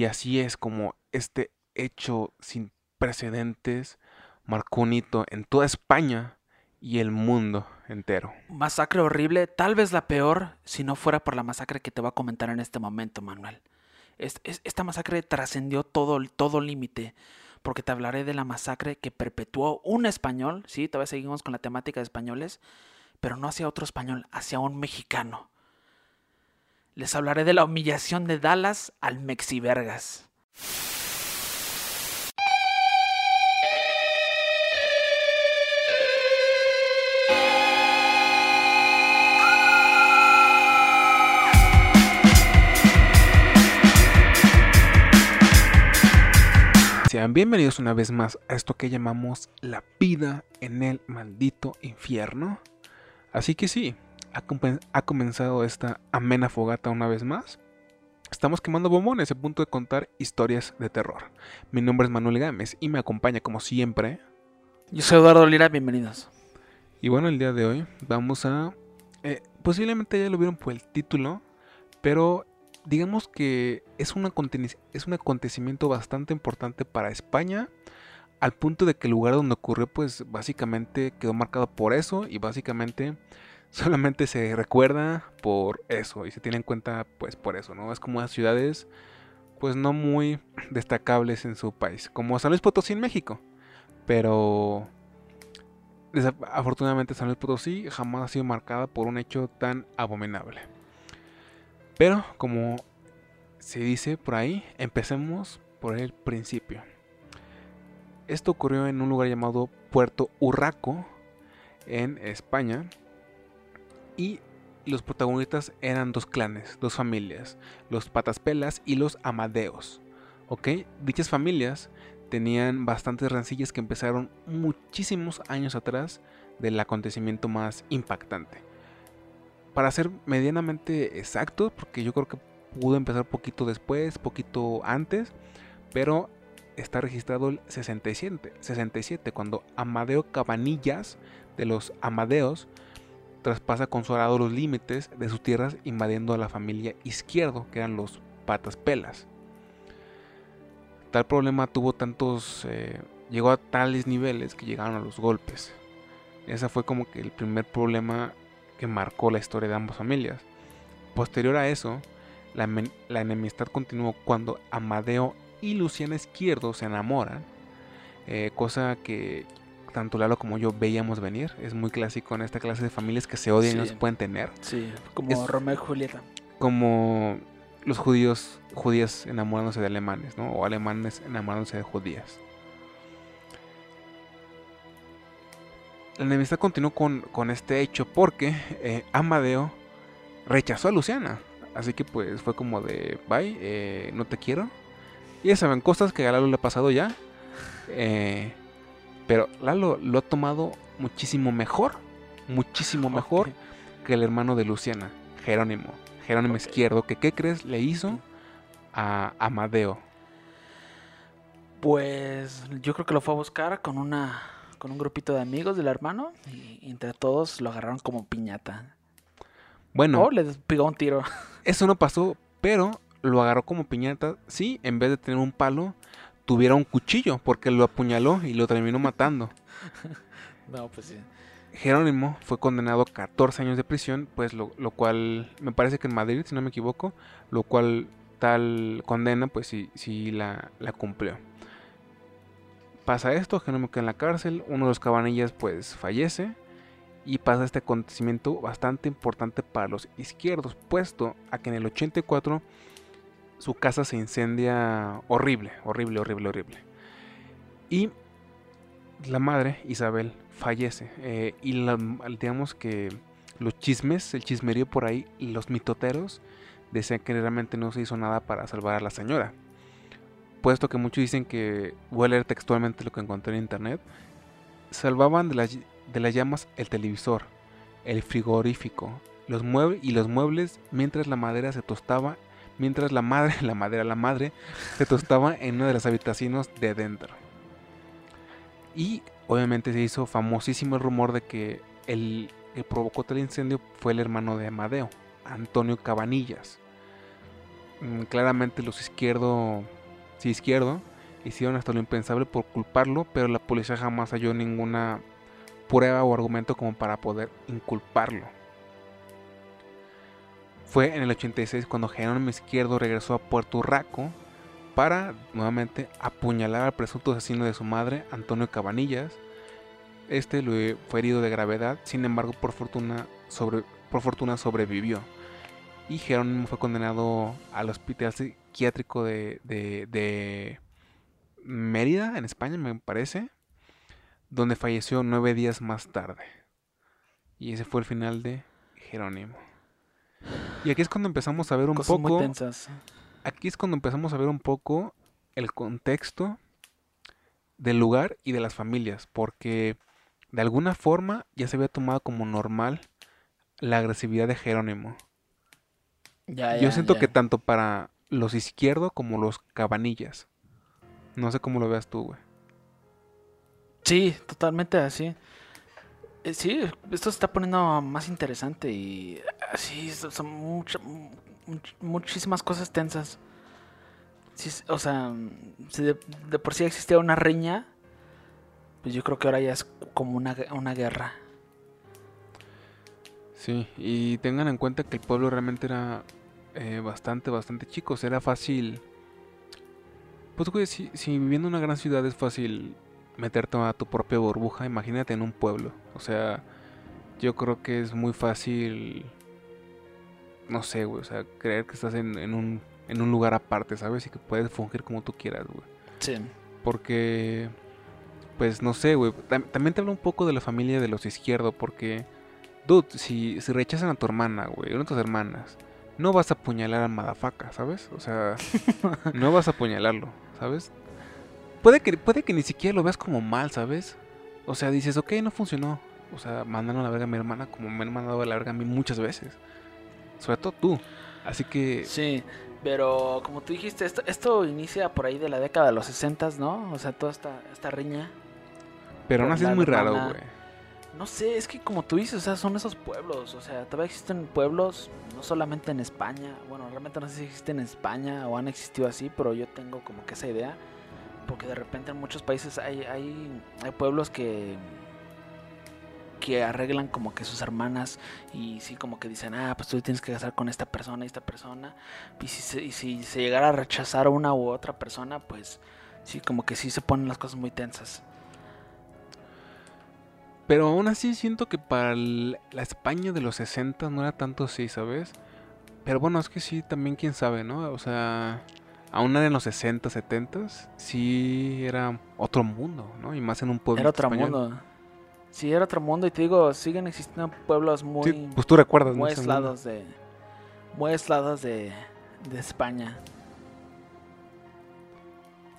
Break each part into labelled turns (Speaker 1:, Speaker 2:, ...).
Speaker 1: Y así es como este hecho sin precedentes marcó un hito en toda España y el mundo entero.
Speaker 2: Masacre horrible, tal vez la peor si no fuera por la masacre que te voy a comentar en este momento, Manuel. esta masacre trascendió todo, todo límite, porque te hablaré de la masacre que perpetuó un español, sí, todavía seguimos con la temática de españoles, pero no hacia otro español, hacia un mexicano. Les hablaré de la humillación de Dallas al Mexivergas.
Speaker 1: Sean bienvenidos una vez más a esto que llamamos la vida en el maldito infierno. Así que sí, ha, comenzado esta amena fogata una vez más. Estamos quemando bombones a punto de contar historias de terror. Mi nombre es Manuel Gámez y me acompaña como siempre.
Speaker 2: Yo soy Eduardo Lira, bienvenidos.
Speaker 1: Y bueno, el día de hoy vamos a... Eh, posiblemente ya lo vieron por el título, pero digamos que es, es un acontecimiento bastante importante para España, al punto de que el lugar donde ocurrió pues básicamente quedó marcado por eso y básicamente solamente se recuerda por eso y se tiene en cuenta pues por eso, ¿no? Es como las ciudades pues no muy destacables en su país, como San Luis Potosí en México, pero afortunadamente San Luis Potosí jamás ha sido marcada por un hecho tan abominable. Pero como se dice por ahí, empecemos por el principio. Esto ocurrió en un lugar llamado Puerto Urraco, en España, y los protagonistas eran dos clanes, dos familias, los Pataspelas y los Amadeos. ¿Ok? Dichas familias tenían bastantes rencillas que empezaron muchísimos años atrás del acontecimiento más impactante. Para ser medianamente exacto, porque yo creo que pudo empezar poquito después, poquito antes, pero está registrado el 67, 67 cuando Amadeo Cabanillas de los Amadeos traspasa con su arado los límites de sus tierras invadiendo a la familia izquierdo, que eran los patas pelas. Tal problema tuvo tantos, eh, llegó a tales niveles que llegaron a los golpes. Ese fue como que el primer problema que marcó la historia de ambas familias. Posterior a eso, la, enemistad continuó cuando Amadeo y Luciana Izquierdo se enamoran, eh, cosa que tanto Lalo como yo veíamos venir. Es muy clásico en esta clase de familias que se odian y no se pueden tener.
Speaker 2: Sí, como Romeo y Julieta.
Speaker 1: Como los judíos, judías enamorándose de alemanes, ¿no? O alemanes enamorándose de judías. La enemistad continuó con, este hecho porque eh, Amadeo rechazó a Luciana. Así que pues fue como de, bye, eh, no te quiero. Y ya saben, cosas que a Lalo le ha pasado ya. Eh, pero Lalo lo ha tomado muchísimo mejor, muchísimo mejor que el hermano de Luciana, Jerónimo. Jerónimo Izquierdo, que ¿qué crees le hizo a Amadeo?
Speaker 2: Pues yo creo que lo fue a buscar con una con un grupito de amigos del hermano y entre todos lo agarraron como piñata.
Speaker 1: Bueno,
Speaker 2: o le pegó un tiro.
Speaker 1: Eso no pasó, pero lo agarró como piñata. Sí, en vez de tener un palo, tuviera un cuchillo porque lo apuñaló y lo terminó matando.
Speaker 2: no, pues sí.
Speaker 1: Jerónimo fue condenado a 14 años de prisión, pues lo, cual me parece que en Madrid, si no me equivoco, lo cual tal condena, pues sí, sí la, la cumplió. Pasa esto, Jerónimo queda en la cárcel, uno de los cabanillas pues fallece y pasa este acontecimiento bastante importante para los izquierdos, puesto a que en el 84 su casa se incendia horrible, horrible, horrible, horrible. Y la madre, Isabel, fallece. Eh, y digamos que los chismes, el chismerío por ahí, los mitoteros, decían que realmente no se hizo nada para salvar a la señora. Puesto que muchos dicen que, voy a leer textualmente lo que encontré en internet, salvaban de las, de las llamas el televisor, el frigorífico, los muebles y los muebles mientras la madera se tostaba mientras la madre, la madera, la madre, se tostaba en una de las habitaciones de dentro. Y obviamente se hizo famosísimo el rumor de que el que provocó tal incendio fue el hermano de Amadeo, Antonio Cabanillas. mm, claramente los izquierdo, sí izquierdo, hicieron hasta lo impensable por culparlo, pero la policía jamás halló ninguna prueba o argumento como para poder inculparlo. Fue en el 86 cuando Jerónimo Izquierdo regresó a Puerto Rico para nuevamente apuñalar al presunto asesino de su madre, Antonio Cabanillas. Este lo fue herido de gravedad, sin embargo por fortuna, sobrevivió. Y Jerónimo fue condenado al hospital psiquiátrico de Mérida, en España me parece, donde falleció nueve días más tarde. Y ese fue el final de Jerónimo. Y aquí es cuando empezamos a ver un
Speaker 2: Cosas
Speaker 1: poco.
Speaker 2: muy tensas.
Speaker 1: Aquí es cuando empezamos a ver un poco el contexto del lugar y de las familias. Porque de alguna forma ya se había tomado como normal la agresividad de Jerónimo.
Speaker 2: Ya,
Speaker 1: Yo siento
Speaker 2: ya.
Speaker 1: que tanto para los izquierdos como los cabanillas. No sé cómo lo veas tú, güey.
Speaker 2: Sí, totalmente así. Eh, Sí, esto se está poniendo más interesante y así son son mucha- much- muchísimas cosas tensas. Sí, o sea, si de, por sí existía una riña, pues yo creo que ahora ya es como una, una guerra.
Speaker 1: Sí, y tengan en cuenta que el pueblo realmente era eh, bastante, bastante chico. O era fácil. Pues, güey, si, si viviendo en una gran ciudad es fácil meterte a tu propia burbuja, imagínate en un pueblo. O sea, yo creo que es muy fácil. No sé, güey. O sea, creer que estás en, en un, en un lugar aparte, ¿sabes? Y que puedes fungir como tú quieras, güey.
Speaker 2: Sí.
Speaker 1: Porque, pues no sé, güey. Tam- También te hablo un poco de la familia de los izquierdos. Porque, dude, si, si rechazan a tu hermana, güey, o a tus hermanas, no vas a apuñalar a Madafaca, ¿sabes? O sea, no vas a apuñalarlo, ¿sabes? Puede que, puede que ni siquiera lo veas como mal, ¿sabes? O sea, dices, ok, no funcionó. O sea, mandaron a la verga a mi hermana como me han mandado a la verga a mí muchas veces. Sobre todo tú. Así que,
Speaker 2: Sí, pero como tú dijiste, esto, esto inicia por ahí de la década de los 60, ¿no? O sea, toda esta, esta riña.
Speaker 1: pero aún así es muy raro, güey.
Speaker 2: No sé, es que como tú dices, o sea, son esos pueblos, o sea, todavía existen pueblos, no solamente en España, bueno, realmente no sé si existen en España o han existido así, pero yo tengo como que esa idea, porque de repente en muchos países hay, hay, pueblos que que arreglan como que sus hermanas y sí como que dicen, ah, pues tú tienes que casar con esta persona y esta persona, y si se, y si se llegara a rechazar una u otra persona, pues sí, como que sí se ponen las cosas muy tensas.
Speaker 1: Pero aún así siento que para la España de los 60 no era tanto así, ¿sabes? Pero bueno, es que sí, también quién sabe, ¿no? O sea, aún en los 60, 70 sí era otro mundo, ¿no? Y más en un pueblo
Speaker 2: Era otro mundo. Sí, era otro mundo y te digo, siguen existiendo pueblos muy,
Speaker 1: Sí, pues tú recuerdas,
Speaker 2: muy aislados de muy aislados de, de España.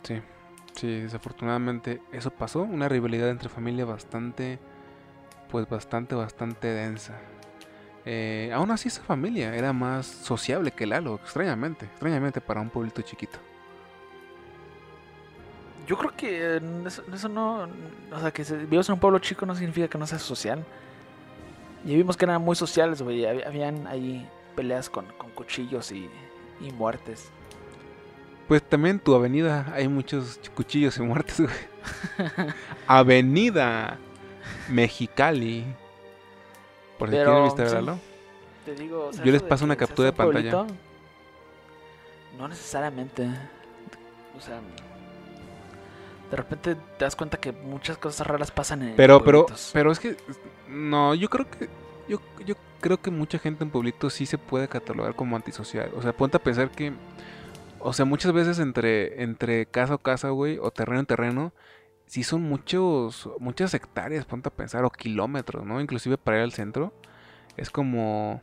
Speaker 1: Sí, sí, desafortunadamente eso pasó, una rivalidad entre familias bastante, pues bastante, bastante densa. Eh, aún así esa familia era más sociable que Lalo, extrañamente, extrañamente para un pueblito chiquito.
Speaker 2: Yo creo que eh, eso, eso no, o sea, que se, vivas en un pueblo chico no significa que no seas social. Y vimos que eran muy sociales, güey. hab- Habían ahí peleas con, con cuchillos y, y muertes.
Speaker 1: Pues también en tu avenida hay muchos cuchillos y muertes, güey. avenida Mexicali. Por si quieren visitar
Speaker 2: sí.
Speaker 1: Lalo.
Speaker 2: Te digo, o sea,
Speaker 1: Yo les paso una captura de pantalla.
Speaker 2: pueblito, No necesariamente. O sea, de repente te das cuenta que muchas cosas raras pasan en
Speaker 1: Pero, pero, pero es que no, yo creo que yo, yo creo que mucha gente en pueblitos sí se puede catalogar como antisocial. O sea, ponte a pensar que, o sea, muchas veces entre, entre casa o casa, güey, o terreno en terreno, sí son muchos, muchas hectáreas, ponte a pensar, o kilómetros, ¿no? Inclusive para ir al centro, es como,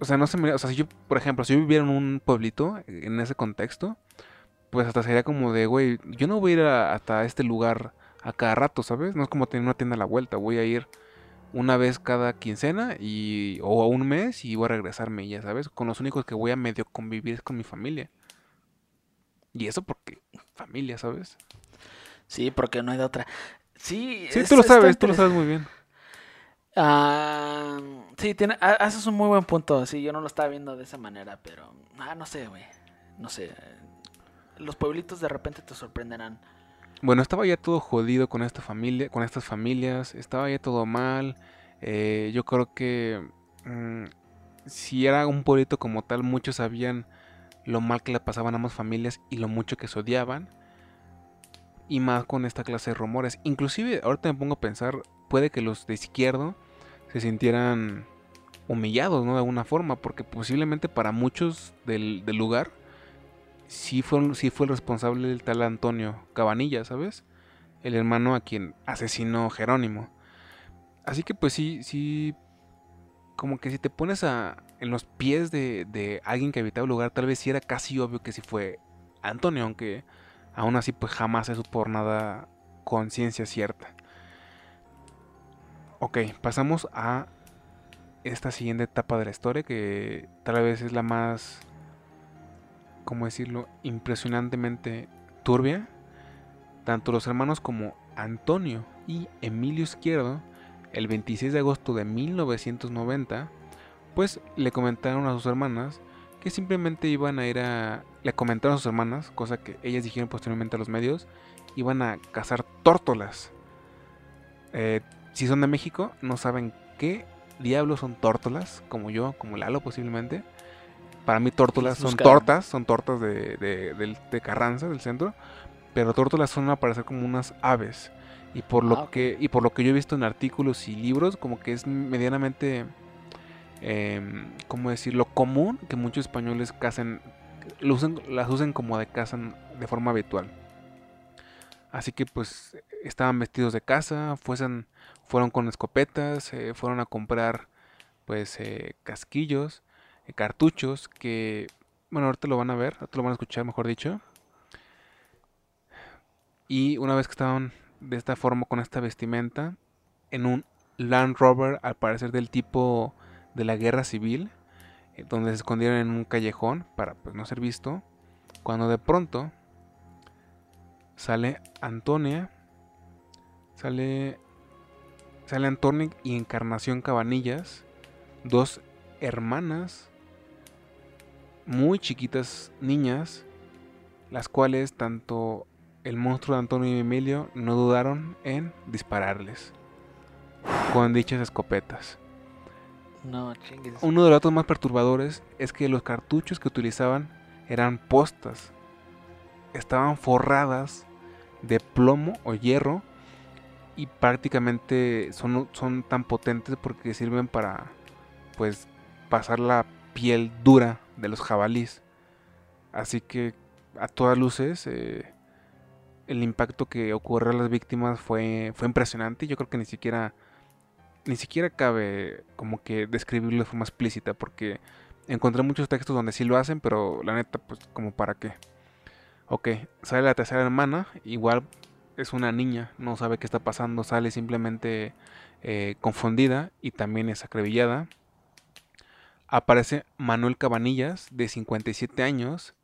Speaker 1: o sea, no se me, o sea, si yo, por ejemplo, si yo viviera en un pueblito, en ese contexto, pues hasta sería como de, güey, yo no voy a ir a- hasta este lugar a cada rato, ¿sabes? No es como tener una tienda a la vuelta, voy a ir una vez cada quincena y o un mes y voy a regresarme ya, ¿sabes? Con los únicos que voy a medio convivir es con mi familia. Y eso porque familia, ¿sabes?
Speaker 2: Sí, porque no hay de otra. Sí,
Speaker 1: Sí,
Speaker 2: es-
Speaker 1: tú lo sabes, tú lo sabes muy bien.
Speaker 2: Ah, sí, tiene, ha- haces un muy buen punto. Sí, yo no lo estaba viendo de esa manera, pero. Ah, no sé, güey. no sé, los pueblitos de repente te sorprenderán.
Speaker 1: Bueno, estaba ya todo jodido con esta familia, con estas familias, estaba ya todo mal. Eh, yo creo que mm, si era un pueblito como tal, muchos sabían lo mal que le pasaban a ambas familias y lo mucho que se odiaban. Y más con esta clase de rumores. Inclusive, ahorita me pongo a pensar, puede que los de izquierdo se sintieran humillados, ¿no? De alguna forma, porque posiblemente para muchos del, lugar sí fue, sí fue el responsable del tal Antonio Cabanilla, ¿sabes? El hermano a quien asesinó Jerónimo. Así que pues sí, sí, como que si te pones a, en los pies de, de alguien que habitaba el lugar, tal vez sí era casi obvio que sí fue Antonio, aunque aún así pues jamás se supo nada conciencia cierta. Ok, pasamos a esta siguiente etapa de la historia que tal vez es la más, ¿cómo decirlo?, impresionantemente turbia. Tanto los hermanos como Antonio y Emilio Izquierdo, el 26 de agosto de 1990, pues le comentaron a sus hermanas que simplemente iban a ir a... Le comentaron a sus hermanas, cosa que ellas dijeron posteriormente a los medios, iban a cazar tórtolas. Eh, si son de México, no saben qué diablos son tórtolas, como yo, como Lalo posiblemente. Para mí tórtolas son tortas, son tortas de, de, Carranza, del centro. Pero tórtolas son a parecer como unas aves. Y por lo ah, que y por lo que yo he visto en artículos y libros, como que es medianamente, eh, ¿cómo decirlo? Común que muchos españoles casen, las usen como de cazan de forma habitual. Así que pues estaban vestidos de casa, fuesen fueron con escopetas, eh, fueron a comprar pues eh, casquillos, eh, cartuchos que, bueno, ahorita lo van a ver, ahorita lo van a escuchar, mejor dicho. Y una vez que estaban de esta forma con esta vestimenta, en un Land Rover al parecer del tipo de la guerra civil, donde se escondieron en un callejón para pues, no ser visto, cuando de pronto sale Antonia, sale Sale Antonio y Encarnación Cabanillas, dos hermanas muy chiquitas niñas, las cuales tanto el monstruo de Antonio y Emilio no dudaron en dispararles con dichas escopetas.
Speaker 2: No,
Speaker 1: Uno de los datos más perturbadores es que los cartuchos que utilizaban eran postas. Estaban forradas de plomo o hierro y prácticamente son, son tan potentes porque sirven para pues pasar la piel dura de los jabalís. Así que a todas luces eh, el impacto que ocurrió a las víctimas fue, fue impresionante yo creo que ni siquiera ni siquiera cabe como que describirlo de forma explícita porque encontré muchos textos donde sí lo hacen, pero la neta pues como para qué. Ok, sale la tercera hermana, igual es una niña, no sabe qué está pasando, sale simplemente eh, confundida y también es acrevillada. Aparece Manuel Cabanillas, de 57 años,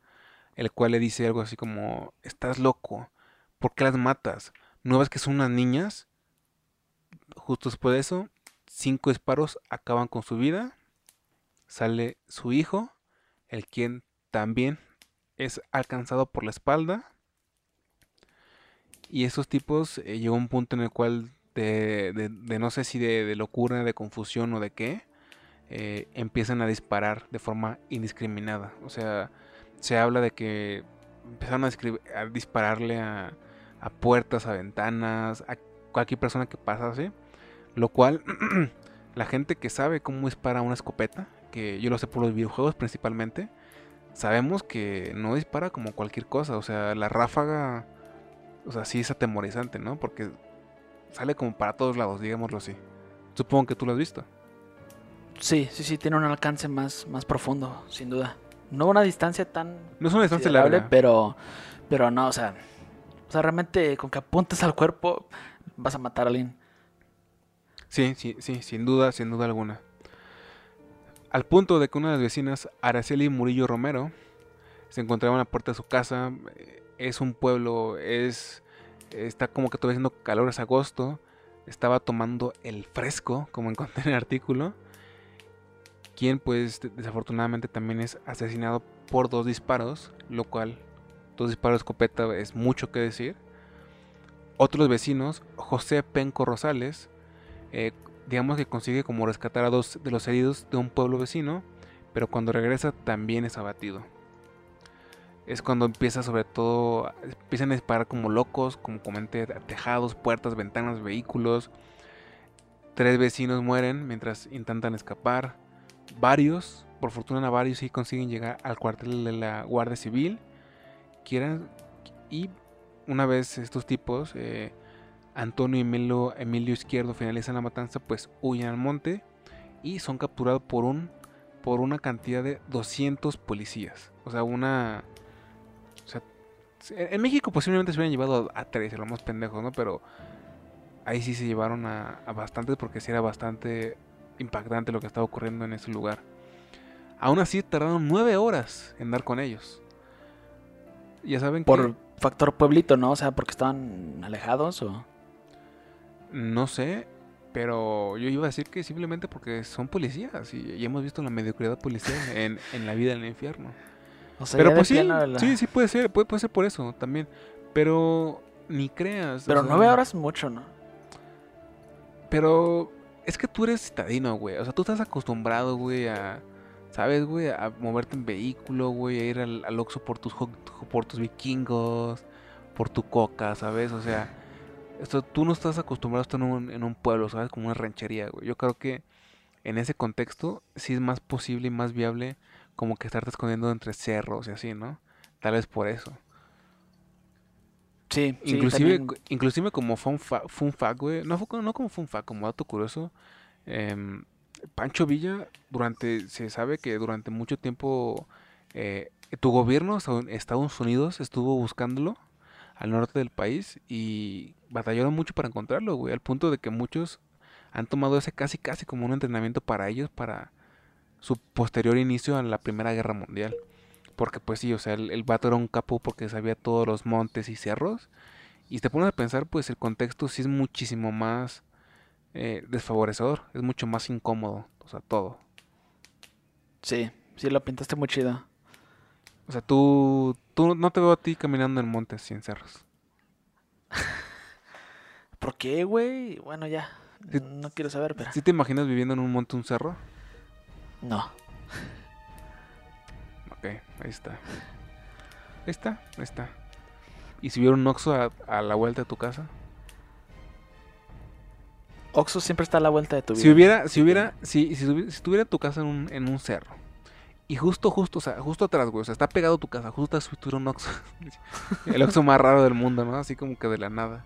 Speaker 1: el cual le dice algo así como, estás loco, ¿por qué las matas? ¿No ves que son unas niñas? Justo después de eso, cinco disparos acaban con su vida. Sale su hijo, el quien también es alcanzado por la espalda y esos tipos eh, llegó un punto en el cual de, no sé si de, locura, de confusión o de qué, eh, empiezan a disparar de forma indiscriminada. O sea, se habla de que empezaron a, dispararle a, puertas, a ventanas, a cualquier persona que pasase. Lo cual, la gente que sabe cómo dispara una escopeta, que yo lo sé por los videojuegos principalmente, sabemos que no dispara como cualquier cosa. O sea, la ráfaga o sea, sí es atemorizante, ¿no? Porque sale como para todos lados, digámoslo así. Supongo que tú lo has visto.
Speaker 2: Sí, sí, sí, tiene un alcance más, más profundo, sin duda. No una distancia tan...
Speaker 1: No es una distancia larga.
Speaker 2: Pero, pero no, o sea, o sea, realmente con que apuntes al cuerpo vas a matar a alguien.
Speaker 1: Sí, sí, sí, sin duda, sin duda alguna. Al punto de que una de las vecinas, Araceli Murillo Romero, se encontraba en la puerta de su casa, es un pueblo, es está como que todavía haciendo calor, es agosto, estaba tomando el fresco, como encontré en el artículo, quien pues desafortunadamente también es asesinado por dos disparos, lo cual dos disparos de escopeta es mucho que decir. Otros vecinos, José Penco Rosales, eh, digamos que consigue como rescatar a dos de los heridos de un pueblo vecino, pero cuando regresa también es abatido. Es cuando empieza sobre todo, empiezan a disparar como locos, como comenté, tejados, puertas, ventanas, vehículos. Tres vecinos mueren mientras intentan escapar. Varios, por fortuna varios sí consiguen llegar al cuartel de la Guardia Civil. Quieran, y una vez estos tipos, eh, Antonio y Emilio, Emilio Izquierdo finalizan la matanza, pues huyen al monte y son capturados por un por una cantidad de 200 policías. O sea, una en México posiblemente se hubieran llevado a, tres, los más pendejos, ¿no? Pero ahí sí se llevaron a, bastantes porque sí era bastante impactante lo que estaba ocurriendo en ese lugar. Aún así tardaron nueve horas en dar con ellos. Ya saben
Speaker 2: Por factor pueblito, ¿no? O sea, porque estaban alejados o...
Speaker 1: No sé, pero yo iba a decir que simplemente porque son policías y, hemos visto la mediocridad policial en, en la vida en el infierno pero pues sí, sí, sí puede ser, puede, puede ser por eso también. Pero ni creas.
Speaker 2: Pero nueve horas es mucho, ¿no?
Speaker 1: Pero es que tú eres citadino, güey. O sea, tú estás acostumbrado, güey, a... ¿Sabes, güey? A moverte en vehículo, güey, a ir al, al Oxxo por tus, por tus vikingos, por tu coca, ¿sabes? O sea, esto, tú no estás acostumbrado a estar en un, en un pueblo, ¿sabes? Como una ranchería, güey. Yo creo que en ese contexto sí es más posible y más viable como que estarte escondiendo entre cerros y así, ¿no? Tal vez por eso.
Speaker 2: Sí,
Speaker 1: inclusive, inclusive como fun, fact, güey, no, no como fun fact, como dato curioso, em, Pancho Villa, durante, se sabe que durante mucho tiempo eh, tu gobierno, Estados Unidos, estuvo buscándolo al norte del país y batallaron mucho para encontrarlo, güey, al punto de que muchos han tomado ese casi casi como un entrenamiento para ellos, para su posterior inicio a la Primera Guerra Mundial. Porque pues sí, o sea, el, vato era un capo porque sabía todos los montes y cerros. Y te pones a pensar, pues el contexto sí es muchísimo más eh, desfavorecedor, es mucho más incómodo, o sea, todo.
Speaker 2: Sí, sí lo pintaste muy chido.
Speaker 1: O sea, tú, tú no te veo a ti caminando en montes y en cerros.
Speaker 2: ¿Por qué, güey? Bueno, ya. no quiero saber, pero.
Speaker 1: ¿Sí te imaginas viviendo en un monte, un cerro?
Speaker 2: No.
Speaker 1: Ok, ahí está. Ahí está, ahí está. ¿Y si hubiera un Oxxo a, la vuelta de tu casa?
Speaker 2: Oxxo siempre está a la vuelta de tu vida.
Speaker 1: Si hubiera, si hubiera, si, si, tuviera tu casa en un, en un cerro. Y justo, justo, o sea, justo atrás, güey. O sea, está pegado tu casa. Justo atrás tuviera un Oxxo. El Oxxo más raro del mundo, ¿no? Así como que de la nada.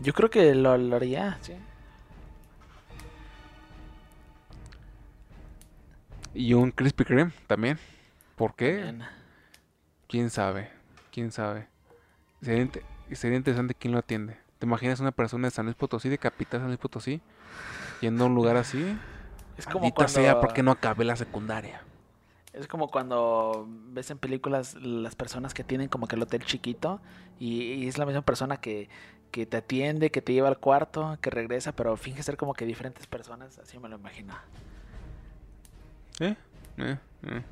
Speaker 2: Yo creo que lo, lo haría, sí.
Speaker 1: Y un Krispy Kreme también. ¿Por qué? ¿Quién sabe? ¿Quién sabe? Sería, interesante quién lo atiende. ¿Te imaginas una persona de San Luis Potosí, de capital San Luis Potosí, yendo a un lugar así? Es como cuando... sea, ¿por qué no acabé la secundaria?
Speaker 2: Es como cuando ves en películas las personas que tienen como que el hotel chiquito y, es la misma persona que, que, te atiende, que te lleva al cuarto, que regresa, pero finge ser como que diferentes personas, así me lo imagino.
Speaker 1: ¿Eh? ¿Eh? ¿Eh?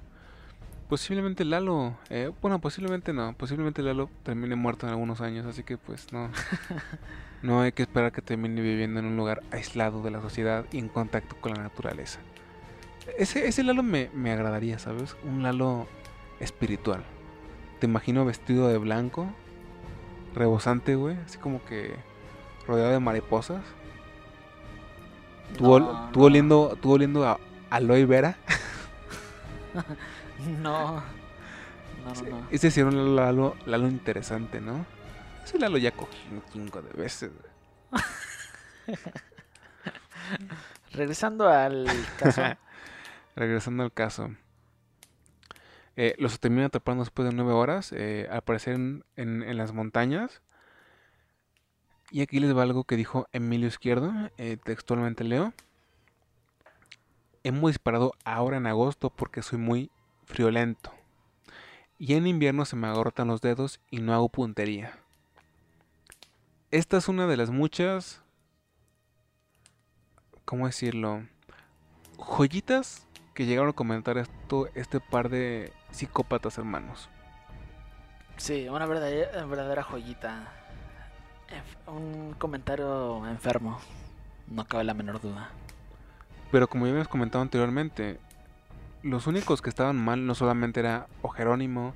Speaker 1: Posiblemente Lalo, eh, bueno, posiblemente no, posiblemente Lalo termine muerto en algunos años, así que pues no, no hay que esperar que termine viviendo en un lugar aislado de la sociedad y en contacto con la naturaleza. Ese, ese Lalo me, me agradaría, ¿sabes? Un Lalo espiritual. Te imagino vestido de blanco, rebosante, güey, así como que rodeado de mariposas. tú, oliendo, tú oliendo a aloe vera.
Speaker 2: no. No,
Speaker 1: no, Ese sí era un Lalo, Lalo interesante, ¿no? Ese Lalo ya cogí un chingo de veces.
Speaker 2: Regresando al caso.
Speaker 1: Regresando al caso. Eh, los terminan atrapando después de nueve horas. Eh, al parecer en, en, las montañas. Y aquí les va algo que dijo Emilio Izquierdo. Eh, textualmente leo. Hemos disparado ahora en agosto porque soy muy friolento. Y en invierno se me agotan los dedos y no hago puntería. Esta es una de las muchas... ¿Cómo decirlo? joyitas que llegaron a comentar esto este par de psicópatas hermanos.
Speaker 2: Sí, una verdadera, verdadera joyita. Un comentario enfermo. No cabe la menor duda.
Speaker 1: Pero como ya habíamos comentado anteriormente, los únicos que estaban mal no solamente era o Jerónimo,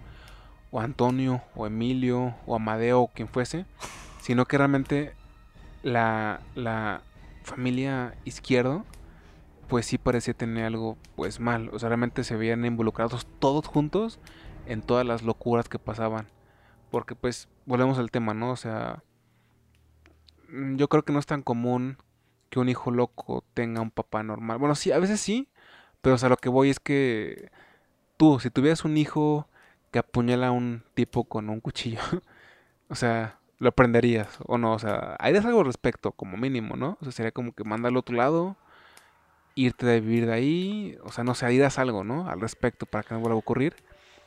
Speaker 1: o Antonio, o Emilio, o Amadeo, o quien fuese, sino que realmente la, la familia izquierdo, pues sí parecía tener algo pues mal. O sea, realmente se veían involucrados todos juntos en todas las locuras que pasaban. Porque pues volvemos al tema, ¿no? O sea, mm, yo creo que no es tan común que un hijo loco tenga un papá normal. Bueno, sí, a veces sí, pero o sea, lo que voy es que tú, si tuvieras un hijo que apuñala a un tipo con un cuchillo, o sea, lo aprenderías o no, o sea, harías algo al respecto, como mínimo, ¿no? O sea, sería como que manda al otro lado, irte de vivir de ahí, o sea, no sé, harías algo, ¿no? Al respecto para que no vuelva a ocurrir.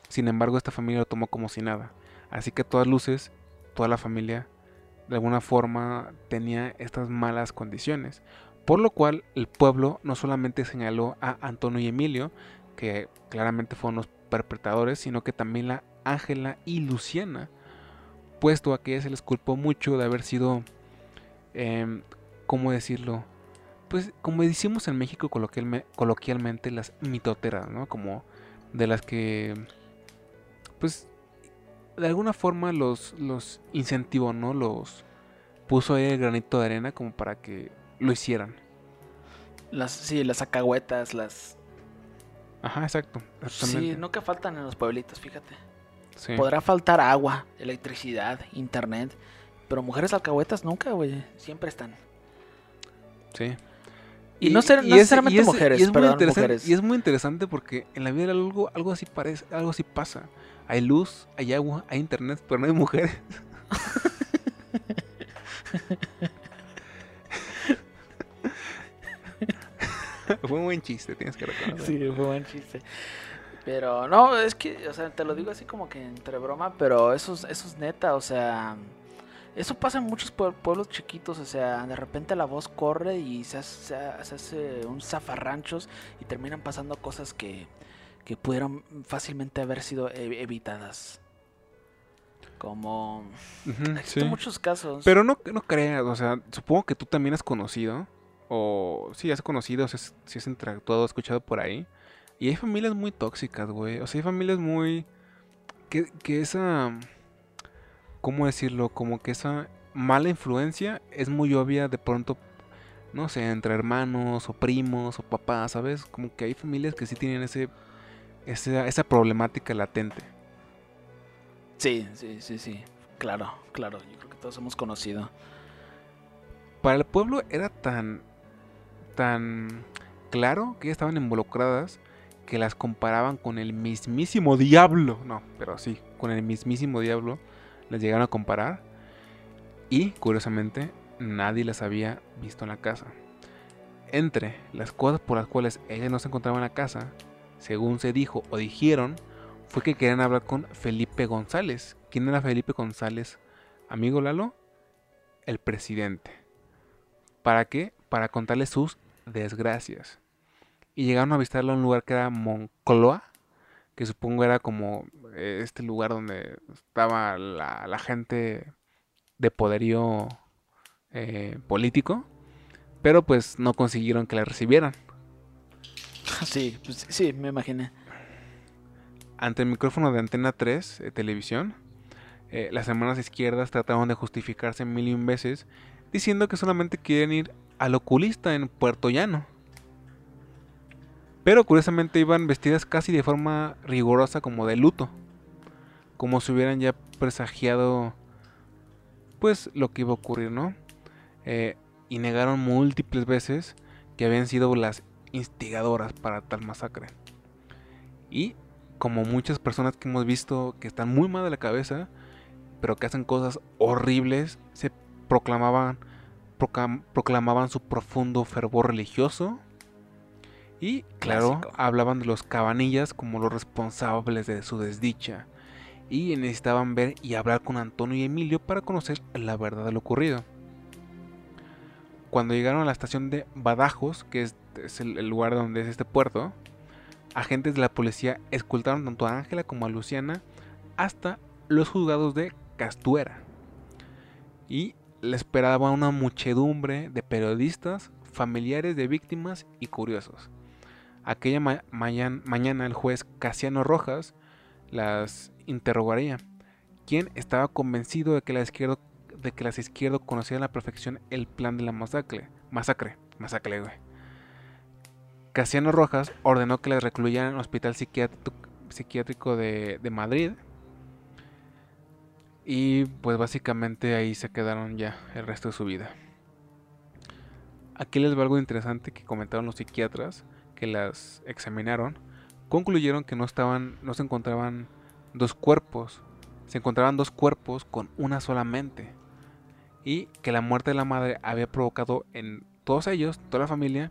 Speaker 1: Sin embargo, esta familia lo tomó como si nada. Así que a todas luces, toda la familia de alguna forma tenía estas malas condiciones. Por lo cual el pueblo no solamente señaló a Antonio y Emilio, que claramente fueron los perpetradores, sino que también la Ángela y Luciana, puesto a que se les culpó mucho de haber sido, em, ¿cómo decirlo? Pues como decimos en México coloquialme- coloquialmente, las mitoteras, ¿no? Como de las que, pues, de alguna forma los, los incentivó, ¿no? Los puso ahí el granito de arena como para que lo hicieran.
Speaker 2: Las, sí, las acahuetas, las...
Speaker 1: Ajá, exacto.
Speaker 2: Sí, nunca faltan en los pueblitos, fíjate.
Speaker 1: Sí.
Speaker 2: Podrá faltar agua, electricidad, internet, pero mujeres alcahuetas nunca, güey. Siempre están.
Speaker 1: Sí.
Speaker 2: Y, no, ser, no
Speaker 1: es-
Speaker 2: necesariamente
Speaker 1: y es-
Speaker 2: mujeres,
Speaker 1: y es muy
Speaker 2: perdón,
Speaker 1: interesante-
Speaker 2: mujeres.
Speaker 1: Y es muy interesante porque en la vida algo, algo así parece, algo así pasa. Hay luz, hay agua, hay internet, pero no hay mujeres. Fue un buen chiste, tienes que reconocer.
Speaker 2: Sí, fue buen chiste. Pero no, es que, o sea, te lo digo así como que entre broma, pero eso es, eso es neta, o sea, eso pasa en muchos pue- pueblos chiquitos, o sea, de repente la voz corre y se hace, se un zafarranchos y terminan pasando cosas que, que pudieron fácilmente haber sido evitadas. Como...
Speaker 1: Ujú,
Speaker 2: Existen
Speaker 1: sí.
Speaker 2: muchos casos.
Speaker 1: Pero no, no creas, o sea, supongo que tú también has conocido, o sí, has conocido, si has, si has interactuado, escuchado por ahí. Y hay familias muy tóxicas, güey. O sea, hay familias muy... Que, que esa... ¿Cómo decirlo? Como que esa mala influencia es muy obvia de pronto, no sé, entre hermanos o primos o papás, ¿sabes? Como que hay familias que sí tienen ese, esa, esa problemática latente.
Speaker 2: Sí, sí, sí, sí. Claro, claro. Yo creo que todos hemos conocido.
Speaker 1: para el pueblo era tan tan claro que ellas estaban involucradas que las comparaban con el mismísimo diablo. No, pero sí, con el mismísimo diablo las llegaron a comparar. Y curiosamente, nadie las había visto en la casa. Entre las cosas por las cuales ellas no se encontraban en la casa, según se dijo o dijeron, fue que querían hablar con Felipe González. ¿Quién era Felipe González? Amigo Lalo, el presidente. ¿Para qué? Para contarle sus desgracias. Y llegaron a visitarlo a un lugar que era Moncloa, que supongo era como eh, este lugar donde estaba la, la gente de poderío eh, político, pero pues no consiguieron que la recibieran.
Speaker 2: Sí, pues, sí, me imaginé.
Speaker 1: Ante el micrófono de Antena 3, eh, televisión, eh, las hermanas izquierdas trataron de justificarse mil y un veces, diciendo que solamente quieren ir al oculista en Puerto Llano. Pero curiosamente iban vestidas casi de forma rigurosa como de luto, como si hubieran ya presagiado pues lo que iba a ocurrir, ¿no? Eh, y negaron múltiples veces que habían sido las instigadoras para tal masacre. Y como muchas personas que hemos visto que están muy mal de la cabeza, pero que hacen cosas horribles, se proclamaban, proclam- proclamaban su profundo fervor religioso. Y claro,
Speaker 2: Clásico.
Speaker 1: hablaban de los cabanillas como los responsables de su desdicha. Y necesitaban ver y hablar con Antonio y Emilio para conocer la verdad de lo ocurrido. cuando llegaron a la estación de Badajoz, que es, es el, el lugar donde es este puerto, agentes de la policía escoltaron tanto a Ángela como a Luciana hasta los juzgados de Castuera. Y le esperaba una muchedumbre de periodistas, familiares de víctimas y curiosos. Aquella ma- mañan- mañana el juez Casiano Rojas las interrogaría, quien estaba convencido de que las izquierdas conocían a la perfección el plan de la masacre, masacre, masacre, güey. Casiano Rojas ordenó que las recluyeran en el hospital psiquiátrico, de Madrid. Y pues básicamente ahí se quedaron ya el resto de su vida. Aquí les va algo interesante que comentaron los psiquiatras que las examinaron. Concluyeron que no estaban, no se encontraban dos cuerpos, se encontraban dos cuerpos con una sola mente. Y que la muerte de la madre había provocado en todos ellos, toda la familia,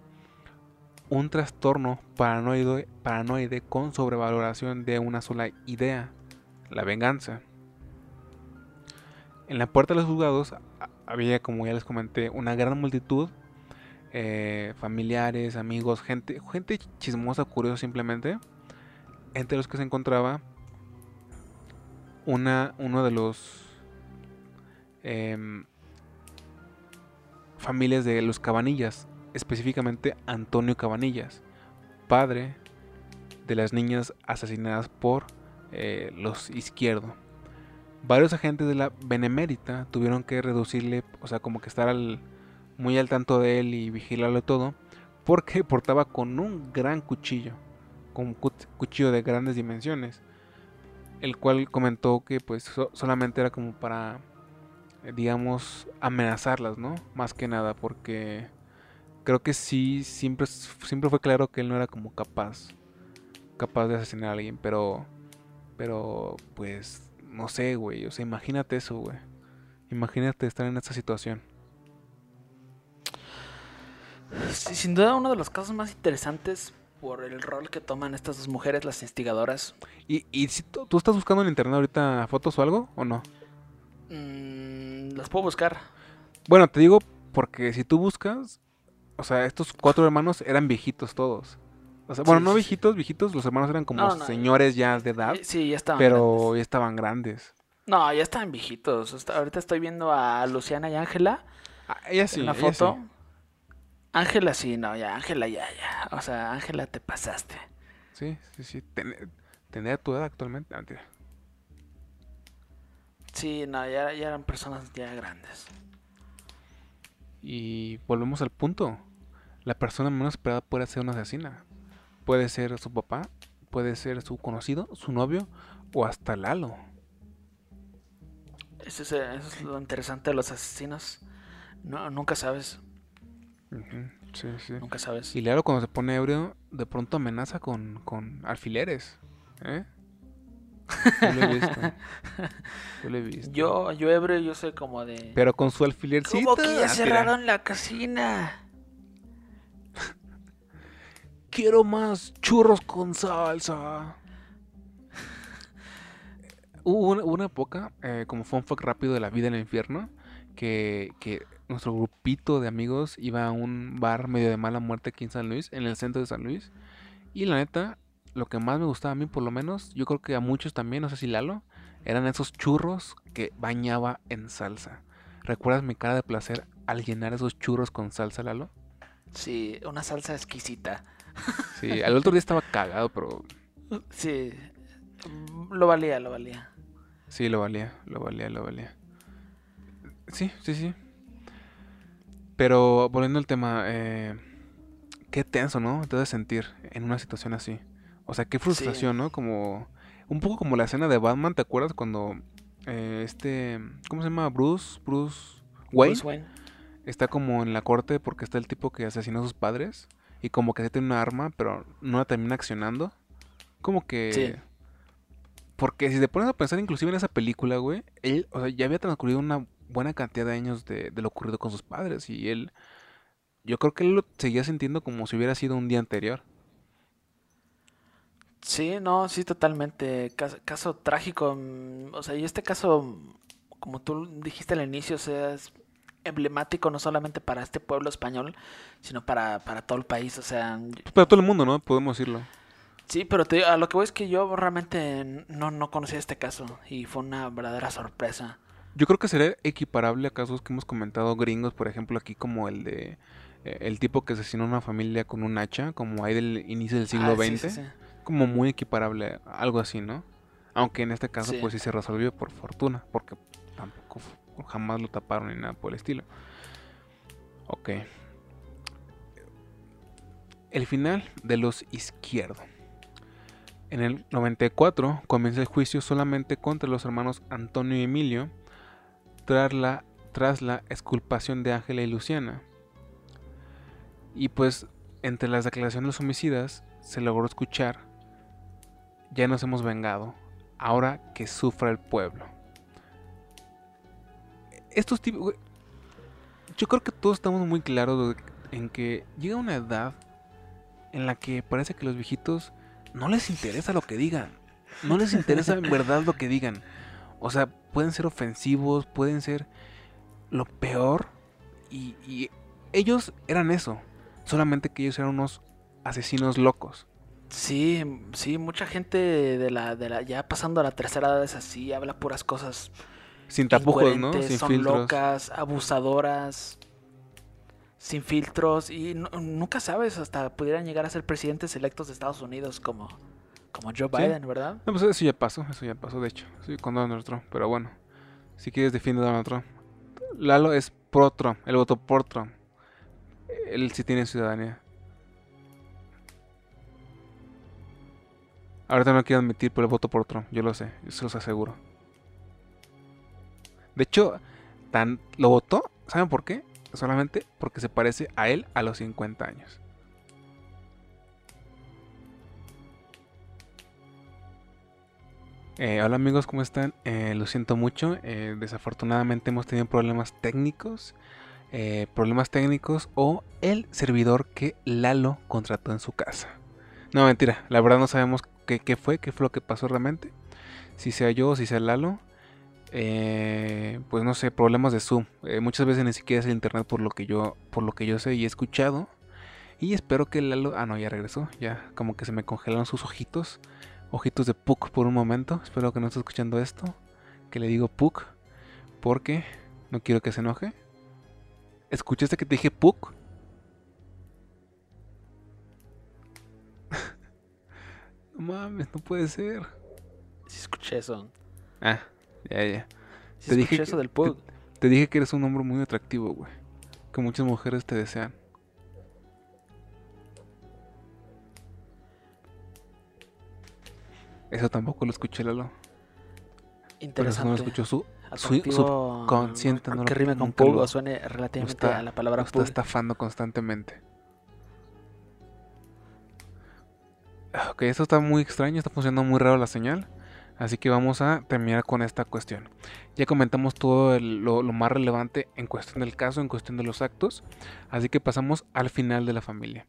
Speaker 1: un trastorno paranoide, paranoide con sobrevaloración de una sola idea, la venganza. En la puerta de los juzgados había, como ya les comenté, una gran multitud, eh, familiares, amigos, gente, gente chismosa, curiosa simplemente, entre los que se encontraba una, uno de los em, familias de los Cabanillas, específicamente Antonio Cabanillas, padre de las niñas asesinadas por eh, los izquierdo. Varios agentes de la Benemérita tuvieron que reducirle, o sea, como que estar al, muy al tanto de él y vigilarlo todo, porque portaba con un gran cuchillo, con un cu- cuchillo de grandes dimensiones, el cual comentó que pues so- solamente era como para, digamos, amenazarlas, ¿no? Más que nada, porque creo que sí, siempre, siempre fue claro que él no era como capaz, capaz de asesinar a alguien, pero, pero, pues, no sé, güey, o sea, imagínate eso, güey. Imagínate estar en esta situación.
Speaker 2: Sí, sin duda uno de los casos más interesantes por el rol que toman estas dos mujeres, las instigadoras.
Speaker 1: ¿Y, y si tú, tú estás buscando en internet ahorita fotos o algo o no?
Speaker 2: Mm, las puedo buscar.
Speaker 1: Bueno, te digo porque si tú buscas, o sea, estos cuatro hermanos eran viejitos todos. O sea, bueno,
Speaker 2: Sí,
Speaker 1: no viejitos, viejitos, los hermanos eran como
Speaker 2: No, no,
Speaker 1: señores ya de edad,
Speaker 2: Eh, Sí, ya estaban.
Speaker 1: pero
Speaker 2: grandes.
Speaker 1: ya estaban grandes.
Speaker 2: No, ya estaban viejitos. Hasta- ahorita estoy viendo a Luciana y Ángela
Speaker 1: Ah, ella sí,
Speaker 2: en la foto. Ángela sí, no, ya, Ángela ya, ya. O sea, Ángela te pasaste.
Speaker 1: Sí, sí, sí. Ten- Tendría tu edad actualmente. Ah.
Speaker 2: Sí, no, ya, ya eran personas ya grandes.
Speaker 1: Y volvemos al punto. La persona menos esperada puede ser una asesina. Puede ser su papá, puede ser su conocido, su novio o hasta Lalo.
Speaker 2: Eso es, eso es lo interesante de los asesinos. No, nunca sabes,
Speaker 1: Ujú, Sí, sí.
Speaker 2: nunca sabes.
Speaker 1: Y Lalo cuando se pone ebrio, de pronto amenaza con, con alfileres. ¿Eh? Yo lo he visto. Yo lo he visto.
Speaker 2: Yo, yo ebrio, yo soy como de...
Speaker 1: Pero con su alfilercito.
Speaker 2: ¿Cómo que ya cerraron la cocina?
Speaker 1: Quiero más churros con salsa. Hubo una, una época, eh, como fun fact rápido de la vida en el infierno, que, que nuestro grupito de amigos iba a un bar medio de mala muerte aquí en San Luis, en el centro de San Luis. Y la neta, lo que más me gustaba a mí, por lo menos, yo creo que a muchos también, no sé si Lalo, eran esos churros que bañaba en salsa. ¿Recuerdas mi cara de placer al llenar esos churros con salsa, Lalo?
Speaker 2: Sí, una salsa exquisita.
Speaker 1: Sí, al otro día estaba cagado, pero
Speaker 2: Sí, lo valía, lo valía.
Speaker 1: Sí, lo valía, lo valía, lo valía. Sí, sí, sí. Pero volviendo al tema, eh, qué tenso, ¿no? Te debes sentir en una situación así. O sea, qué frustración, ¿no? Como un poco como la escena de Batman, ¿te acuerdas cuando eh, este, ¿cómo se llama? Bruce, Bruce Wayne
Speaker 2: Bruce Wayne.
Speaker 1: está como en la corte porque está el tipo que asesinó a sus padres y como que tiene una arma, pero no la termina accionando. Como que
Speaker 2: Sí.
Speaker 1: porque si te pones a pensar inclusive en esa película, güey, él, o sea, ya había transcurrido una buena cantidad de años de, de lo ocurrido con sus padres y él, yo creo que él lo seguía sintiendo como si hubiera sido un día anterior.
Speaker 2: Sí, no, sí, totalmente. Caso, caso trágico. mm, O sea, y este caso, como tú dijiste al inicio, o sea, es, emblemático no solamente para este pueblo español, sino para, para todo el país. O sea,
Speaker 1: Para todo el mundo, ¿no? Podemos decirlo.
Speaker 2: sí, pero te- a lo que voy es que yo realmente no, no conocía este caso y fue una verdadera sorpresa.
Speaker 1: Yo creo que sería equiparable a casos que hemos comentado gringos, por ejemplo, aquí como el de eh, el tipo que asesinó a una familia con un hacha, como hay del inicio del siglo
Speaker 2: Ah,
Speaker 1: XX,
Speaker 2: sí, sí.
Speaker 1: como muy equiparable, algo así, ¿no? Aunque en este caso pues sí se resolvió por fortuna, porque jamás lo taparon ni nada por el estilo. Ok. El final de los izquierdo. En el 94 comienza el juicio solamente contra los hermanos Antonio y Emilio tras la, tras la exculpación de Ángela y Luciana. Y pues entre las declaraciones de los homicidas se logró escuchar, ya nos hemos vengado, ahora que sufra el pueblo. Estos tipos... Yo creo que todos estamos muy claros en que llega una edad en la que parece que los viejitos no les interesa lo que digan. No les interesa en verdad lo que digan. O sea, pueden ser ofensivos, pueden ser lo peor. Y, y ellos eran eso. Solamente que ellos eran unos asesinos locos.
Speaker 2: Sí, sí, mucha gente de la, de la, ya pasando a la tercera edad es así, habla puras cosas
Speaker 1: Sin tapujos, ¿no? Sin
Speaker 2: son
Speaker 1: filtros.
Speaker 2: locas, abusadoras, sin filtros y nu- nunca sabes, hasta pudieran llegar a ser presidentes electos de Estados Unidos como, como Joe
Speaker 1: Sí.
Speaker 2: Biden, ¿verdad?
Speaker 1: No, pues eso ya pasó, eso ya pasó, de hecho. Sí, con Donald Trump. Pero bueno, si quieres defiende a Donald Trump. Lalo es pro Trump, él votó por Trump. Él sí tiene ciudadanía. Ahorita no quiero admitir, pero voto por Trump, yo lo sé, yo se los aseguro. De hecho, tan lo votó, ¿saben por qué? Solamente porque se parece a él a los 50 años. Eh, hola amigos, ¿cómo están? Eh, lo siento mucho. eh, desafortunadamente hemos tenido problemas técnicos. problemas técnicos o el servidor que Lalo contrató en su casa. No, mentira. La verdad no sabemos qué fue, qué fue lo que pasó realmente. Si sea yo o si sea Lalo. Eh, pues no sé, problemas de Zoom. Eh, muchas veces ni siquiera es el internet por lo que yo, por lo que yo sé y he escuchado. Y espero que Lalo. Ah, no, ya regresó. Ya como que se me congelaron sus ojitos ojitos de Puck por un momento. Espero que no esté escuchando esto. Que le digo Puck. Porque no quiero que se enoje. ¿Escuchaste que te dije Puck? no mames, no puede ser.
Speaker 2: Sí escuché eso.
Speaker 1: Ah, ya, ya.
Speaker 2: Sí
Speaker 1: Te dije
Speaker 2: eso
Speaker 1: que-
Speaker 2: del Pug.
Speaker 1: Te dije que eres un hombre muy atractivo, güey. Que muchas mujeres te desean. Eso tampoco lo escuché, Lalo. Pero eso no lo
Speaker 2: Interesante.
Speaker 1: escuchó su su subconsciente,
Speaker 2: no que rime con Pug o suene relativamente
Speaker 1: está-
Speaker 2: a la palabra
Speaker 1: está estafando constantemente. Ah, Ok, esto está muy extraño, está funcionando muy raro la señal. Así que vamos a terminar con esta cuestión. Ya comentamos todo lo, más relevante en cuestión del caso, en cuestión de los actos. Así que pasamos al final de la familia.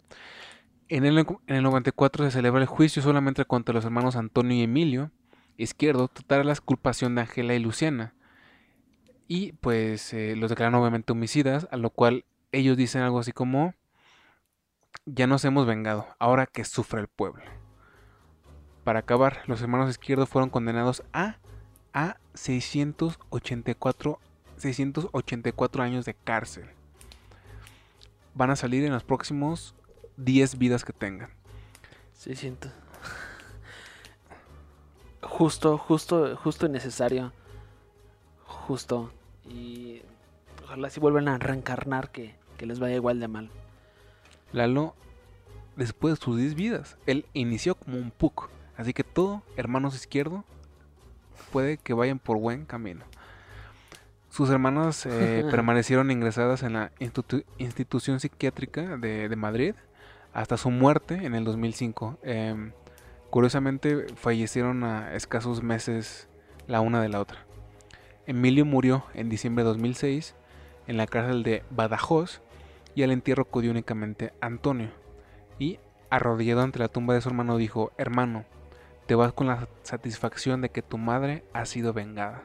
Speaker 1: En el, en el 94 se celebra el juicio solamente contra los hermanos Antonio y Emilio. Izquierdo tratará la exculpación de Ángela y Luciana. Y pues eh, los declaran obviamente homicidas, a lo cual ellos dicen algo así como, ya nos hemos vengado, ahora que sufra el pueblo. Para acabar, los hermanos izquierdos fueron condenados a, a 684, 684 años de cárcel. Van a salir en los próximos 10 vidas que tengan.
Speaker 2: Sí, siento. Justo, justo, justo y necesario. Justo. Y ojalá si vuelvan a reencarnar que, que les vaya igual de mal.
Speaker 1: Lalo, después de sus 10 vidas, él inició como un puc. Así que todo, hermanos izquierdo, puede que vayan por buen camino. Sus hermanas eh, permanecieron ingresadas en la institu- institución psiquiátrica de, de Madrid hasta su muerte en el 2005. Em, curiosamente, fallecieron a escasos meses la una de la otra. Emilio murió en diciembre de 2006 en la cárcel de Badajoz y al entierro acudió únicamente Antonio. Y arrodillado ante la tumba de su hermano dijo, hermano, te vas con la satisfacción de que tu madre ha sido vengada.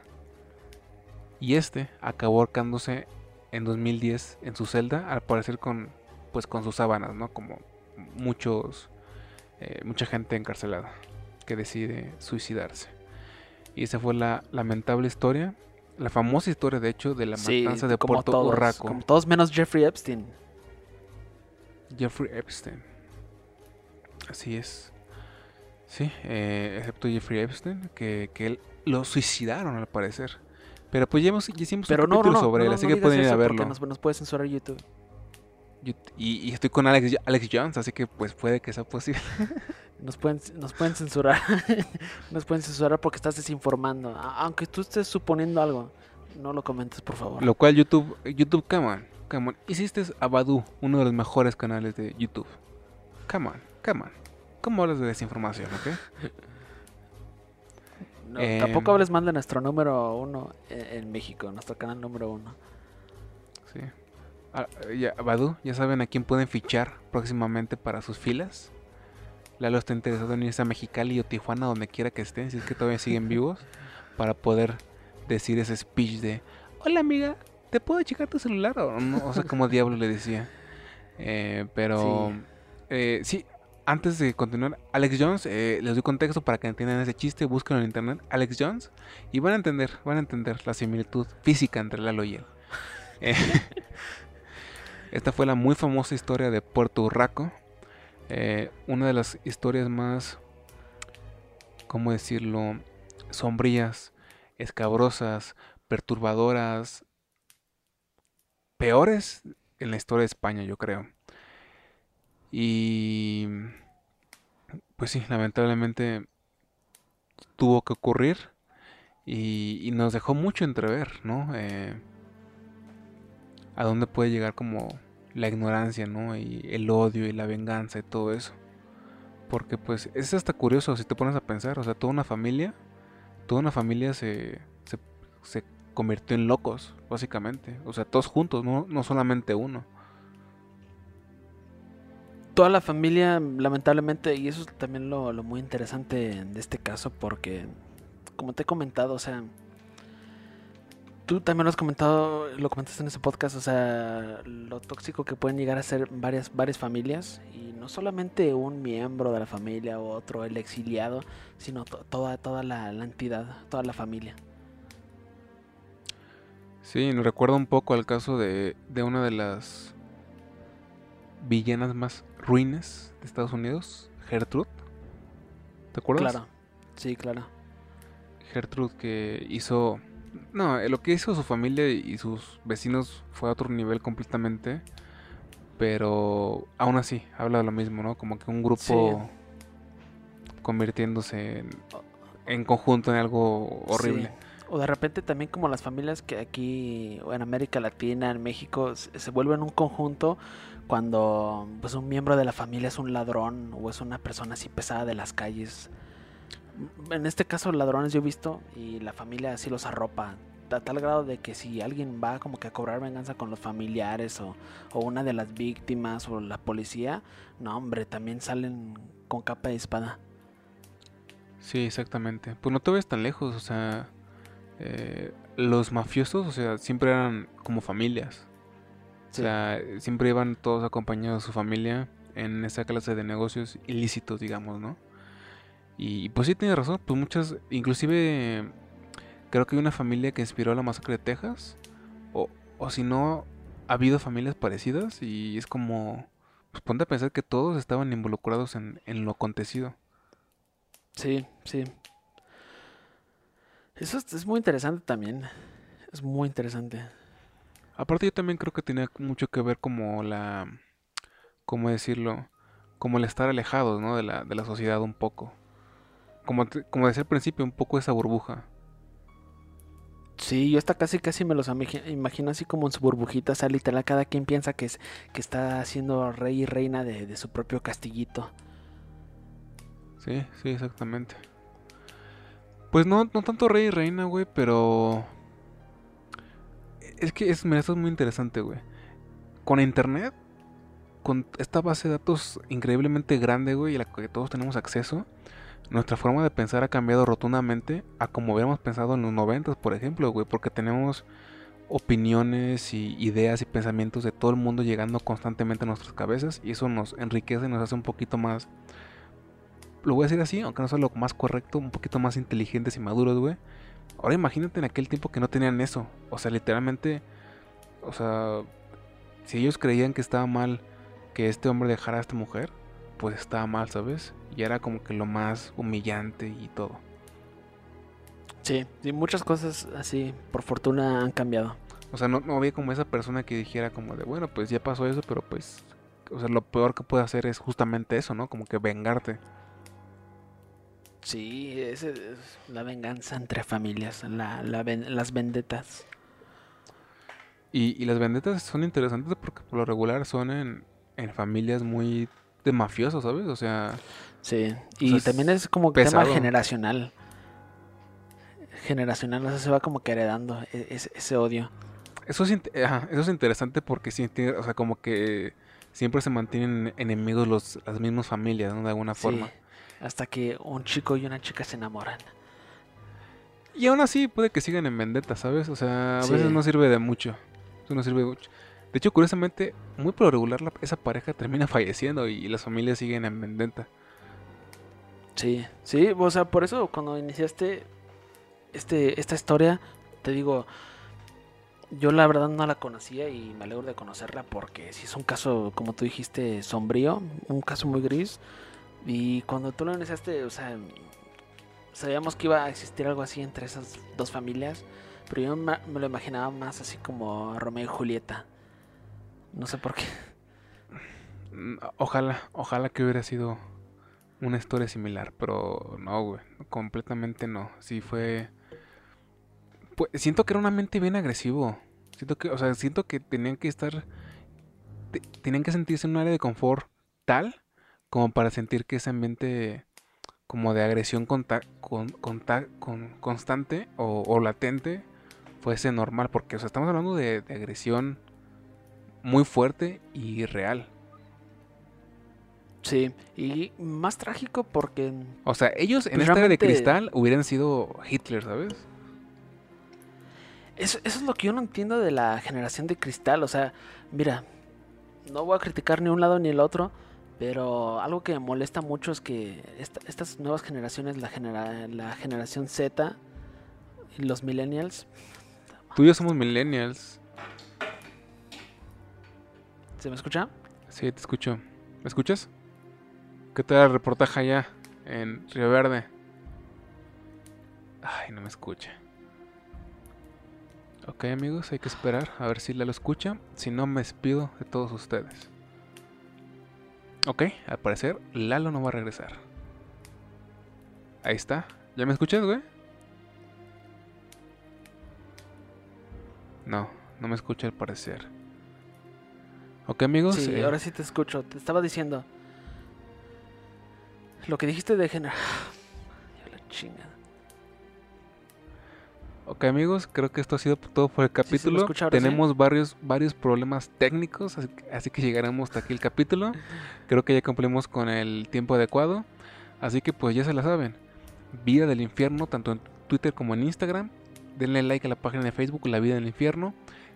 Speaker 1: Y este acabó ahorcándose en 2010 en su celda, al parecer con, pues con sus sábanas, ¿no? Como muchos, eh, mucha gente encarcelada que decide suicidarse. Y esa fue la lamentable historia, la famosa historia de hecho de la matanza de Puerto
Speaker 2: todos,
Speaker 1: Urraco.
Speaker 2: Como todos menos Jeffrey Epstein.
Speaker 1: Jeffrey Epstein. Así es. Sí, eh, excepto Jeffrey Epstein, que, que él lo suicidaron al parecer. Pero pues ya, hemos, ya hicimos
Speaker 2: Pero
Speaker 1: un
Speaker 2: no,
Speaker 1: capítulo
Speaker 2: no, no,
Speaker 1: sobre él, así que pueden ir a verlo.
Speaker 2: Nos, nos puede censurar YouTube.
Speaker 1: Yo- y, y estoy con Alex, Alex Jones, así que pues puede que sea posible.
Speaker 2: Nos pueden, nos pueden censurar. nos pueden censurar porque estás desinformando. Aunque tú estés suponiendo algo, no lo comentes, por favor.
Speaker 1: Lo cual YouTube, YouTube, come on, come on. Hiciste a Badu, uno de los mejores canales de YouTube. Come on, come on. ¿Cómo hablas de desinformación, ok?
Speaker 2: No,
Speaker 1: Em,
Speaker 2: Tampoco hables mal de nuestro número uno en, en México, nuestro canal número uno.
Speaker 1: Sí. Ah, ya, Badu, ya saben a quién pueden fichar próximamente para sus filas. Lalo está interesado en irse a Mexicali o Tijuana, donde quiera que estén, si es que todavía siguen vivos, para poder decir ese speech de Hola amiga, ¿te puedo checar tu celular? O, no, o sea, como diablo le decía. Eh, pero
Speaker 2: Sí.
Speaker 1: eh, sí, antes de continuar, Alex Jones, eh, les doy contexto para que entiendan ese chiste, búsquenlo en internet, Alex Jones, y van a entender, van a entender la similitud física entre Lalo y él. Eh, esta fue la muy famosa historia de Puerto Urraco. eh, una de las historias más, ¿cómo decirlo?, sombrías, escabrosas, perturbadoras, peores en la historia de España, yo creo. Y pues sí, lamentablemente tuvo que ocurrir y, nos dejó mucho entrever, ¿no? Eh, a dónde puede llegar como la ignorancia, ¿no? Y el odio y la venganza y todo eso. Porque pues es hasta curioso si te pones a pensar, o sea, toda una familia, toda una familia se, se, se convirtió en locos, básicamente. O sea, todos juntos, no, no solamente uno.
Speaker 2: Toda la familia, lamentablemente, y eso es también lo, lo muy interesante de este caso, porque, como te he comentado, o sea, tú también lo has comentado, lo comentaste en ese podcast, o sea, lo tóxico que pueden llegar a ser varias, varias familias, y no solamente un miembro de la familia o otro, el exiliado, sino to- toda, toda la, entidad, toda la familia.
Speaker 1: Sí, nos recuerda un poco al caso de, de una de las villanas más ruines de Estados Unidos, Gertrude. ¿Te acuerdas?
Speaker 2: Claro, sí, claro.
Speaker 1: Gertrude que hizo... No, eh, lo que hizo su familia y sus vecinos fue a otro nivel completamente. Pero aún así, habla de lo mismo, ¿no? Como que un grupo convirtiéndose en, en conjunto en algo horrible.
Speaker 2: Sí. O de repente también como las familias que aquí o en América Latina, en México, se se vuelven un conjunto cuando pues un miembro de la familia es un ladrón o es una persona así pesada de las calles. M- En este caso ladrones yo he visto y la familia así los arropa a tal grado de que si alguien va como que a cobrar venganza con los familiares o, o una de las víctimas o la policía, no hombre, también salen con capa de espada.
Speaker 1: Sí, exactamente. Pues no te ves tan lejos, o sea, eh, los mafiosos, o sea, siempre eran como familias. O sea, siempre iban todos acompañados de su familia en esa clase de negocios ilícitos, digamos, ¿no? Y pues sí, tiene razón, pues muchas, inclusive creo que hay una familia que inspiró a la masacre de Texas, o, o si no, ha habido familias parecidas y es como, pues ponte a pensar que todos estaban involucrados en, en lo acontecido.
Speaker 2: Sí, sí. Eso es, es muy interesante también. Es muy interesante.
Speaker 1: Aparte yo también creo que tenía mucho que ver como la, ¿cómo decirlo? Como el estar alejados, ¿no? De la, de la sociedad un poco. Como, como decía al principio, un poco esa burbuja.
Speaker 2: Sí, yo hasta casi casi me los imagi- imagino así como en su burbujita, o sea, literal cada quien piensa que es que está siendo rey y reina de, de su propio castillito.
Speaker 1: Sí, sí, exactamente. Pues no, no tanto rey y reina, güey, pero... Es que es, mira, esto es muy interesante, güey. Con internet, con esta base de datos increíblemente grande, güey, y la que todos tenemos acceso, nuestra forma de pensar ha cambiado rotundamente a como hubiéramos pensado en los 90, por ejemplo, güey, porque tenemos opiniones y ideas y pensamientos de todo el mundo llegando constantemente a nuestras cabezas y eso nos enriquece y nos hace un poquito más, lo voy a decir así, aunque no sea lo más correcto, un poquito más inteligentes y maduros, güey. Ahora imagínate en aquel tiempo que no tenían eso, o sea, literalmente, o sea, si ellos creían que estaba mal que este hombre dejara a esta mujer, pues estaba mal, ¿sabes? Y era como que lo más humillante y todo.
Speaker 2: Sí, y muchas cosas así, por fortuna, han cambiado.
Speaker 1: O sea, no, no había como esa persona que dijera como de, bueno, pues ya pasó eso, pero pues, o sea, lo peor que puede hacer es justamente eso, ¿no? Como que vengarte.
Speaker 2: Sí, es, es la venganza entre familias, la, la ven- las vendetas.
Speaker 1: Y, y las vendetas son interesantes porque por lo regular son en, en familias muy de mafiosos, ¿sabes? O sea,
Speaker 2: Sí, y
Speaker 1: sea,
Speaker 2: también es como que tema
Speaker 1: pesado.
Speaker 2: generacional. Generacional, o sea, se va como que heredando e- ese, ese odio.
Speaker 1: eso es, ajá, eso es interesante porque sí, tiene- o sea, como que siempre se mantienen enemigos los, las mismas familias, ¿no? De alguna
Speaker 2: Sí,
Speaker 1: forma.
Speaker 2: Hasta que un chico y una chica se enamoran.
Speaker 1: Y aún así puede que sigan en vendetta, ¿sabes? O sea, a
Speaker 2: Sí.
Speaker 1: veces no sirve de mucho. Eso no sirve de mucho. De hecho, curiosamente, muy por lo regular la- esa pareja termina falleciendo y, las familias siguen en vendetta.
Speaker 2: Sí, sí, o sea, por eso cuando iniciaste este, esta historia, te digo, yo la verdad no la conocía y me alegro de conocerla porque sí es un caso, como tú dijiste, sombrío, un caso muy gris. Y cuando tú lo iniciaste, o sea, sabíamos que iba a existir algo así entre esas dos familias, pero yo me lo imaginaba más así como Romeo y Julieta. No sé por qué.
Speaker 1: Mm, Ojalá, ojalá que hubiera sido una historia similar, pero no, güey, completamente no. Sí fue... Pues, siento que era un ambiente bien agresivo. Siento que, o sea, siento que tenían que estar... te- tenían que sentirse en un área de confort tal como para sentir que ese ambiente como de agresión conta- con, conta- con- constante o, o latente fuese normal, porque o sea, estamos hablando de, de agresión muy fuerte y real.
Speaker 2: Sí, y más trágico porque
Speaker 1: O sea, ellos en
Speaker 2: Pues
Speaker 1: esta era de cristal hubieran sido Hitler, ¿sabes?
Speaker 2: Eso, eso es lo que yo no entiendo de la generación de cristal. O sea, mira, no voy a criticar ni un lado ni el otro, pero algo que me molesta mucho es que esta- estas nuevas generaciones, la, genera- la generación Z y los millennials,
Speaker 1: Tú y yo somos millennials.
Speaker 2: ¿se me escucha?
Speaker 1: Sí, te escucho. ¿Me escuchas? ¿Qué tal el reportaje allá en Río Verde? Ay, no me escucha. Ok, amigos, hay que esperar a ver si la lo escucha. Si no, me despido de todos ustedes. Ok, al parecer Lalo no va a regresar. Ahí está. ¿Ya me escuchas, güey? No, no me escucha al parecer. Ok, amigos.
Speaker 2: Sí,
Speaker 1: eh,
Speaker 2: ahora sí te escucho. Te estaba diciendo. Lo que dijiste de gener... Ya la chingada.
Speaker 1: Ok amigos, creo que esto ha sido todo por el capítulo.
Speaker 2: sí.
Speaker 1: Tenemos varios, varios problemas técnicos, así, que- así que llegaremos hasta aquí el capítulo. Creo que ya cumplimos con el tiempo adecuado. Así que pues ya se la saben. Vida del Infierno, tanto en Twitter como en Instagram. Denle like a la página de Facebook, La Vida del Infierno.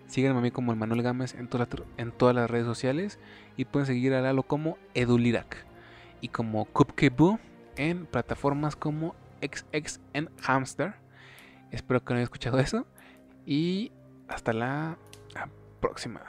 Speaker 1: Síganme a mí como el Manuel Gámez en todas, las, en todas las redes sociales. Y pueden seguir a Lalo como Edulirac. Y como Cupcake en plataformas como XXN Hamster. Espero que no hayan escuchado eso. Y hasta la próxima.